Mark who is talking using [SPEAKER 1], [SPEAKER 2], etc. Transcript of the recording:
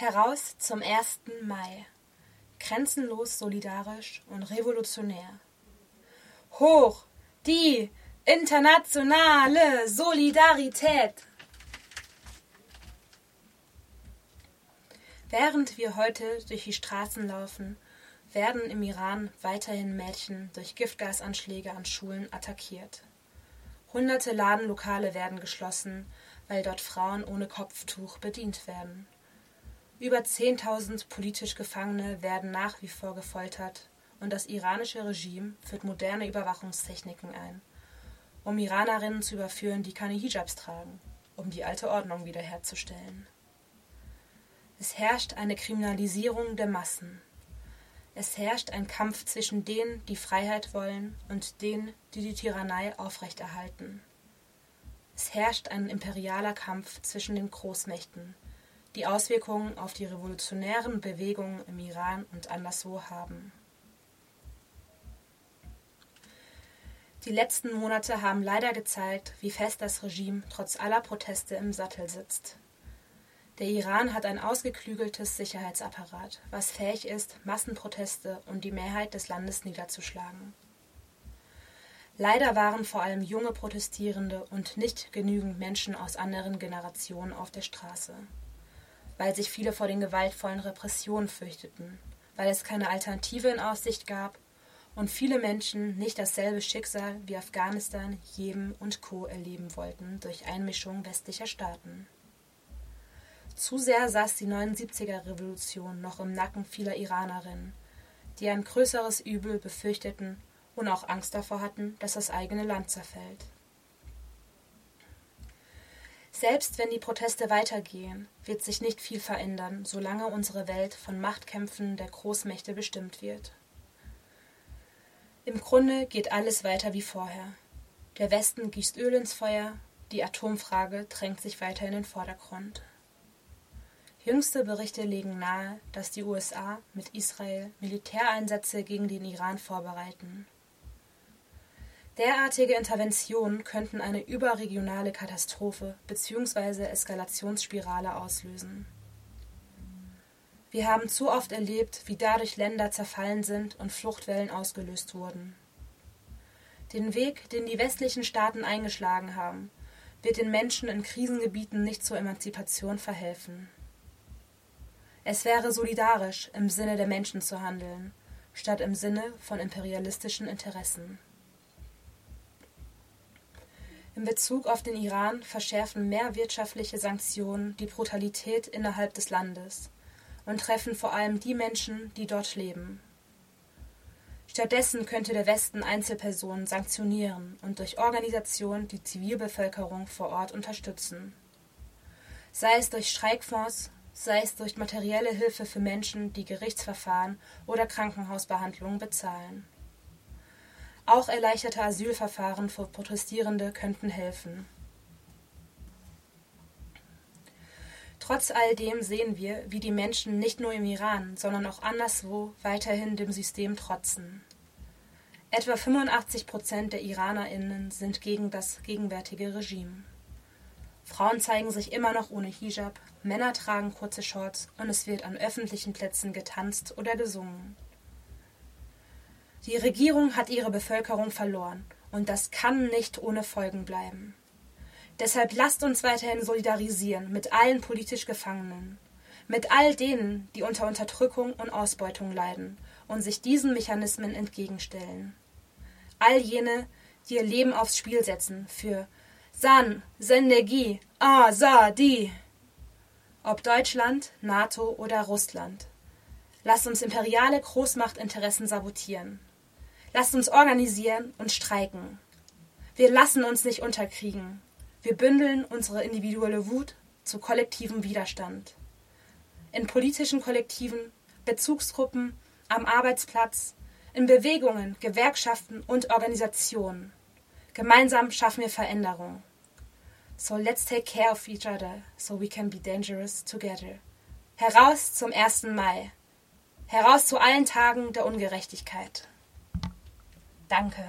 [SPEAKER 1] Heraus zum 1. Mai. Grenzenlos solidarisch und revolutionär. Hoch die internationale Solidarität. Während wir heute durch die Straßen laufen, werden im Iran weiterhin Mädchen durch Giftgasanschläge an Schulen attackiert. Hunderte Ladenlokale werden geschlossen, weil dort Frauen ohne Kopftuch bedient werden. Über 10.000 politisch Gefangene werden nach wie vor gefoltert und das iranische Regime führt moderne Überwachungstechniken ein, um Iranerinnen zu überführen, die keine Hijabs tragen, um die alte Ordnung wiederherzustellen. Es herrscht eine Kriminalisierung der Massen. Es herrscht ein Kampf zwischen denen, die Freiheit wollen, und denen, die die Tyrannei aufrechterhalten. Es herrscht ein imperialer Kampf zwischen den Großmächten, die Auswirkungen auf die revolutionären Bewegungen im Iran und anderswo haben. Die letzten Monate haben leider gezeigt, wie fest das Regime trotz aller Proteste im Sattel sitzt. Der Iran hat ein ausgeklügeltes Sicherheitsapparat, was fähig ist, Massenproteste und die Mehrheit des Landes niederzuschlagen. Leider waren vor allem junge Protestierende und nicht genügend Menschen aus anderen Generationen auf der Straße, weil sich viele vor den gewaltvollen Repressionen fürchteten, weil es keine Alternative in Aussicht gab und viele Menschen nicht dasselbe Schicksal wie Afghanistan, Jemen und Co. erleben wollten durch Einmischung westlicher Staaten. Zu sehr saß die 79er-Revolution noch im Nacken vieler Iranerinnen, die ein größeres Übel befürchteten und auch Angst davor hatten, dass das eigene Land zerfällt. Selbst wenn die Proteste weitergehen, wird sich nicht viel verändern, solange unsere Welt von Machtkämpfen der Großmächte bestimmt wird. Im Grunde geht alles weiter wie vorher. Der Westen gießt Öl ins Feuer, die Atomfrage drängt sich weiter in den Vordergrund. Jüngste Berichte legen nahe, dass die USA mit Israel Militäreinsätze gegen den Iran vorbereiten. Derartige Interventionen könnten eine überregionale Katastrophe bzw. Eskalationsspirale auslösen. Wir haben zu oft erlebt, wie dadurch Länder zerfallen sind und Fluchtwellen ausgelöst wurden. Den Weg, den die westlichen Staaten eingeschlagen haben, wird den Menschen in Krisengebieten nicht zur Emanzipation verhelfen. Es wäre solidarisch, im Sinne der Menschen zu handeln, statt im Sinne von imperialistischen Interessen. In Bezug auf den Iran verschärfen mehr wirtschaftliche Sanktionen die Brutalität innerhalb des Landes und treffen vor allem die Menschen, die dort leben. Stattdessen könnte der Westen Einzelpersonen sanktionieren und durch Organisationen die Zivilbevölkerung vor Ort unterstützen. Sei es durch Streikfonds, sei es durch materielle Hilfe für Menschen, die Gerichtsverfahren oder Krankenhausbehandlungen bezahlen. Auch erleichterte Asylverfahren für Protestierende könnten helfen. Trotz all dem sehen wir, wie die Menschen nicht nur im Iran, sondern auch anderswo weiterhin dem System trotzen. Etwa 85 Prozent der IranerInnen sind gegen das gegenwärtige Regime. Frauen zeigen sich immer noch ohne Hijab, Männer tragen kurze Shorts und es wird an öffentlichen Plätzen getanzt oder gesungen. Die Regierung hat ihre Bevölkerung verloren und das kann nicht ohne Folgen bleiben. Deshalb lasst uns weiterhin solidarisieren mit allen politisch Gefangenen, mit all denen, die unter Unterdrückung und Ausbeutung leiden und sich diesen Mechanismen entgegenstellen. All jene, die ihr Leben aufs Spiel setzen für San, Sendegi, Azadi. Ob Deutschland, NATO oder Russland. Lasst uns imperiale Großmachtinteressen sabotieren. Lasst uns organisieren und streiken. Wir lassen uns nicht unterkriegen. Wir bündeln unsere individuelle Wut zu kollektivem Widerstand. In politischen Kollektiven, Bezugsgruppen, am Arbeitsplatz, in Bewegungen, Gewerkschaften und Organisationen. Gemeinsam schaffen wir Veränderung. So let's take care of each other, so we can be dangerous together. Heraus zum 1. Mai. Heraus zu allen Tagen der Ungerechtigkeit. Danke.